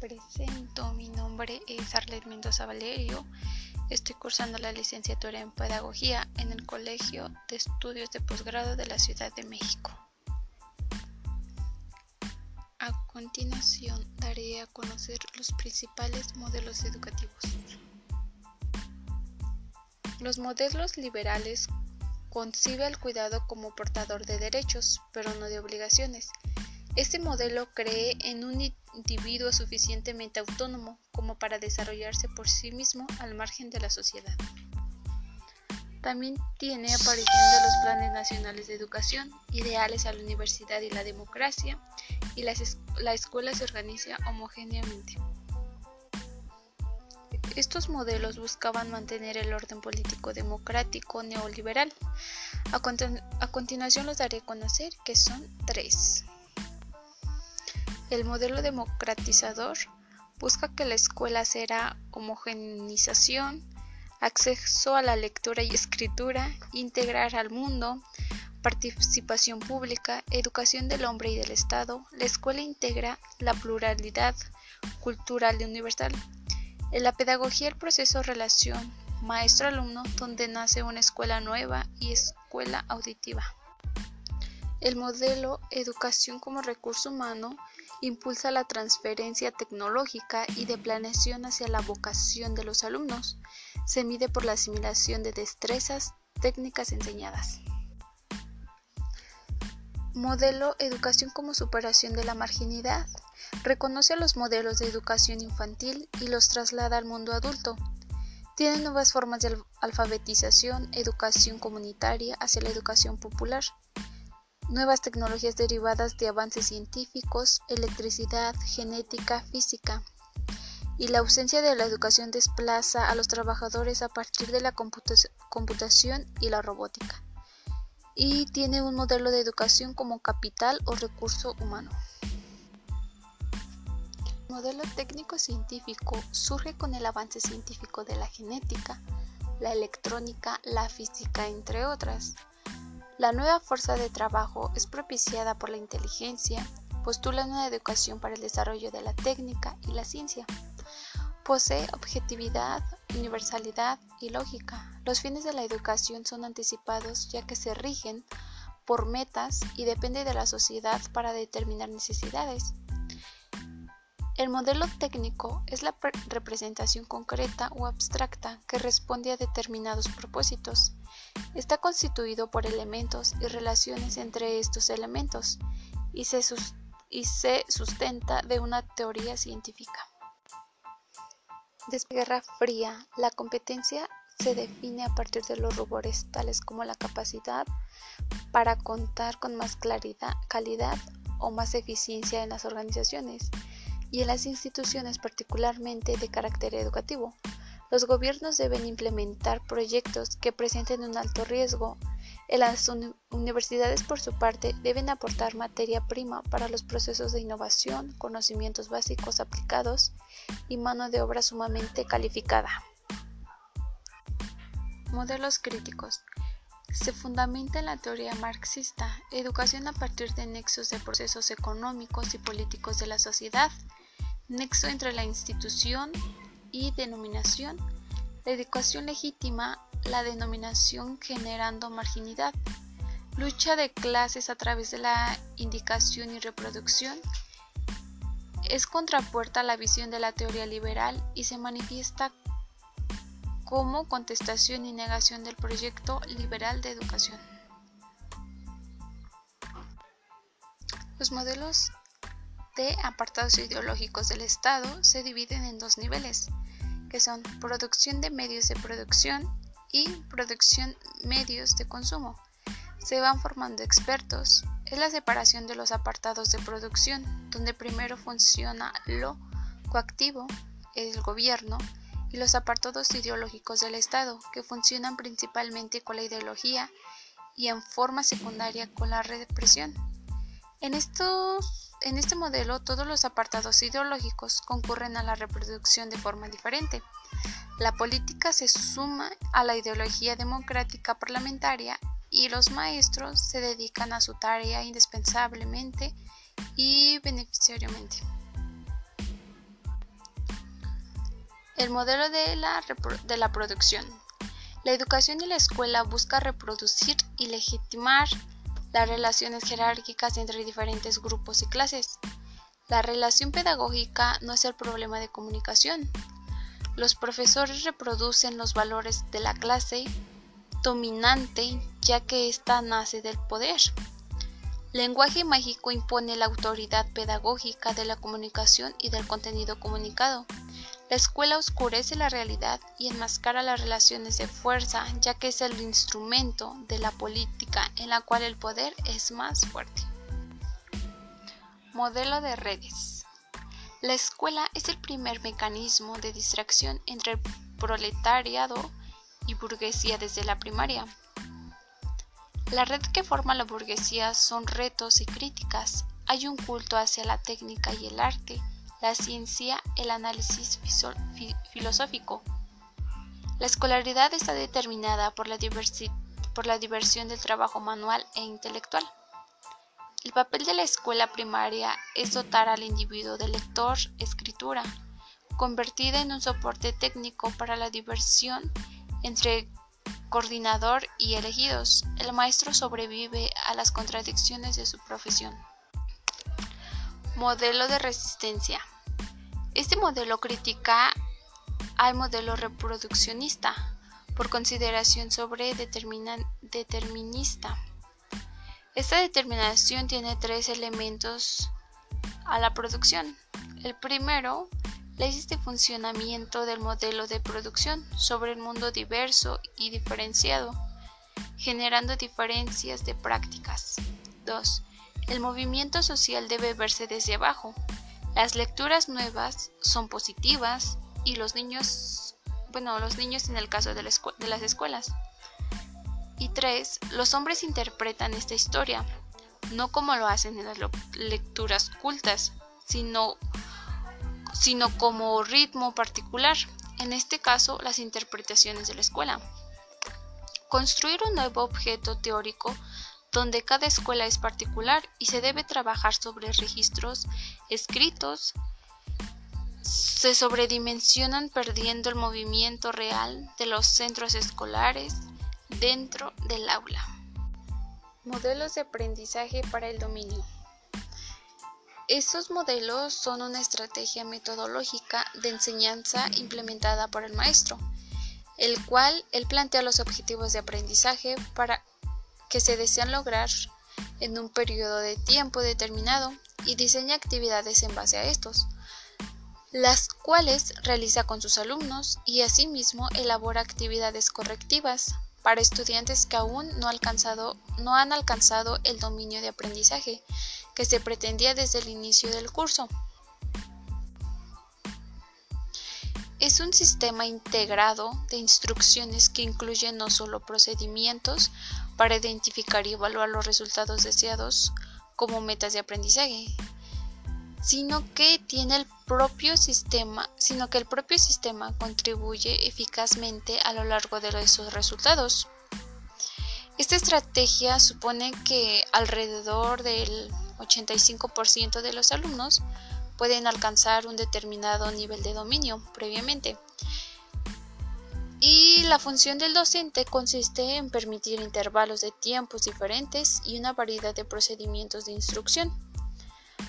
presento, mi nombre es Arlet Mendoza Valerio. Estoy cursando la licenciatura en Pedagogía en el Colegio de Estudios de Posgrado de la Ciudad de México. A continuación daré a conocer los principales modelos educativos. Los modelos liberales concibe el cuidado como portador de derechos, pero no de obligaciones. Este modelo cree en un individuo suficientemente autónomo como para desarrollarse por sí mismo al margen de la sociedad. También tiene aparición de los planes nacionales de educación, ideales a la universidad y la democracia, y la escuela se organiza homogéneamente. Estos modelos buscaban mantener el orden político democrático neoliberal. A continuación los daré a conocer que son tres. El modelo democratizador busca que la escuela será homogeneización, acceso a la lectura y escritura, integrar al mundo, participación pública, educación del hombre y del Estado. La escuela integra la pluralidad cultural y universal. En la pedagogía el proceso relación maestro-alumno donde nace una escuela nueva y escuela auditiva. El modelo educación como recurso humano impulsa la transferencia tecnológica y de planeación hacia la vocación de los alumnos. Se mide por la asimilación de destrezas técnicas enseñadas. Modelo Educación como superación de la marginidad. Reconoce los modelos de educación infantil y los traslada al mundo adulto. Tiene nuevas formas de alfabetización, educación comunitaria hacia la educación popular nuevas tecnologías derivadas de avances científicos, electricidad, genética, física. Y la ausencia de la educación desplaza a los trabajadores a partir de la computación y la robótica. Y tiene un modelo de educación como capital o recurso humano. El modelo técnico-científico surge con el avance científico de la genética, la electrónica, la física, entre otras. La nueva fuerza de trabajo es propiciada por la inteligencia, postula una educación para el desarrollo de la técnica y la ciencia. Posee objetividad, universalidad y lógica. Los fines de la educación son anticipados ya que se rigen por metas y depende de la sociedad para determinar necesidades. El modelo técnico es la representación concreta o abstracta que responde a determinados propósitos. Está constituido por elementos y relaciones entre estos elementos y se, sustenta de una teoría científica. Desde Guerra Fría, la competencia se define a partir de los rubores tales como la capacidad para contar con más claridad, calidad o más eficiencia en las organizaciones y en las instituciones particularmente de carácter educativo. Los gobiernos deben implementar proyectos que presenten un alto riesgo. En las universidades, por su parte, deben aportar materia prima para los procesos de innovación, conocimientos básicos aplicados y mano de obra sumamente calificada. Modelos críticos. Se fundamenta en la teoría marxista, educación a partir de nexos de procesos económicos y políticos de la sociedad, nexo entre la institución y denominación, la educación legítima, la denominación generando marginidad, lucha de clases a través de la indicación y reproducción, es contrapuerta a la visión de la teoría liberal y se manifiesta como contestación y negación del proyecto liberal de educación. Los modelos de apartados ideológicos del Estado se dividen en dos niveles, que son producción de medios de producción y producción medios de consumo. Se van formando expertos. Es la separación de los apartados de producción, donde primero funciona lo coactivo, el gobierno, y los apartados ideológicos del Estado, que funcionan principalmente con la ideología y en forma secundaria con la represión. En estos en este modelo todos los apartados ideológicos concurren a la reproducción de forma diferente. La política se suma a la ideología democrática parlamentaria y los maestros se dedican a su tarea indispensablemente y beneficiariamente. El modelo de la, de la producción. La educación en la escuela busca reproducir y legitimar las relaciones jerárquicas entre diferentes grupos y clases. La relación pedagógica no es el problema de comunicación. Los profesores reproducen los valores de la clase dominante ya que ésta nace del poder. Lenguaje mágico impone la autoridad pedagógica de la comunicación y del contenido comunicado. La escuela oscurece la realidad y enmascara las relaciones de fuerza, ya que es el instrumento de la política en la cual el poder es más fuerte. Modelo de redes. La escuela es el primer mecanismo de distracción entre el proletariado y burguesía desde la primaria. La red que forma la burguesía son retos y críticas. Hay un culto hacia la técnica y el arte, la ciencia, el análisis filosófico. La escolaridad está determinada por la, diversión del trabajo manual e intelectual. El papel de la escuela primaria es dotar al individuo de lector, escritura, convertida en un soporte técnico para la diversión entre coordinador y elegidos. El maestro sobrevive a las contradicciones de su profesión. Modelo de resistencia. Este modelo critica al modelo reproduccionista por consideración sobre determinista esta determinación tiene tres elementos a la producción. El primero, leyes de funcionamiento del modelo de producción sobre el mundo diverso y diferenciado, generando diferencias de prácticas. 2. El movimiento social debe verse desde abajo. Las lecturas nuevas son positivas y los niños, bueno, los niños en el caso de, las escuelas, y 3. Los hombres interpretan esta historia, no como lo hacen en las lecturas cultas, sino, sino como ritmo particular, en este caso las interpretaciones de la escuela. Construir un nuevo objeto teórico donde cada escuela es particular y se debe trabajar sobre registros escritos, se sobredimensionan perdiendo el movimiento real de los centros escolares dentro del aula. Modelos de aprendizaje para el dominio. Estos modelos son una estrategia metodológica de enseñanza implementada por el maestro, el cual él plantea los objetivos de aprendizaje para que se desean lograr en un periodo de tiempo determinado y diseña actividades en base a estos, las cuales realiza con sus alumnos y asimismo elabora actividades correctivas para estudiantes que aún no, alcanzado, no han alcanzado el dominio de aprendizaje que se pretendía desde el inicio del curso. Es un sistema integrado de instrucciones que incluye no solo procedimientos para identificar y evaluar los resultados deseados como metas de aprendizaje, sino que tiene el propio sistema, sino que el propio sistema contribuye eficazmente a lo largo de esos resultados. Esta estrategia supone que alrededor del 85% de los alumnos pueden alcanzar un determinado nivel de dominio previamente. Y la función del docente consiste en permitir intervalos de tiempos diferentes y una variedad de procedimientos de instrucción.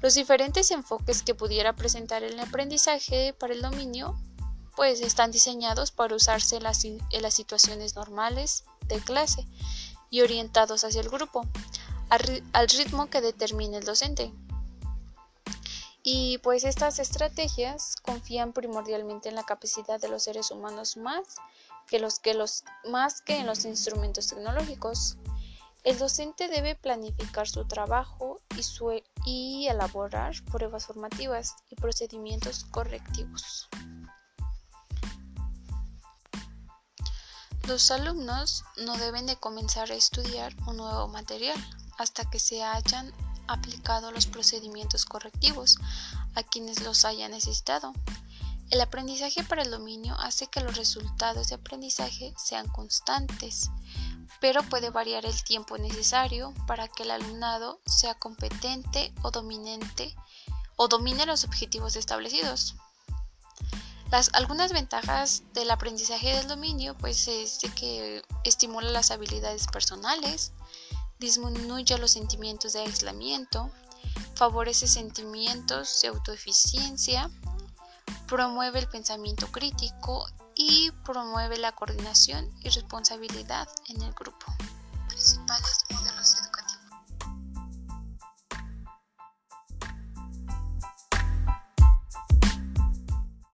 Los diferentes enfoques que pudiera presentar el aprendizaje para el dominio pues están diseñados para usarse en las, situaciones normales de clase y orientados hacia el grupo, al ritmo que determine el docente. Y pues estas estrategias confían primordialmente en la capacidad de los seres humanos más que, los, en los instrumentos tecnológicos. El docente debe planificar su trabajo y, y, elaborar pruebas formativas y procedimientos correctivos. Los alumnos no deben de comenzar a estudiar un nuevo material hasta que se hayan aplicado los procedimientos correctivos a quienes los hayan necesitado. El aprendizaje para el dominio hace que los resultados de aprendizaje sean constantes pero puede variar el tiempo necesario para que el alumnado sea competente o dominante o domine los objetivos establecidos. Las, algunas ventajas del aprendizaje del dominio pues es de que estimula las habilidades personales, disminuye los sentimientos de aislamiento, favorece sentimientos de autoeficiencia, promueve el pensamiento crítico y promueve la coordinación y responsabilidad en el grupo.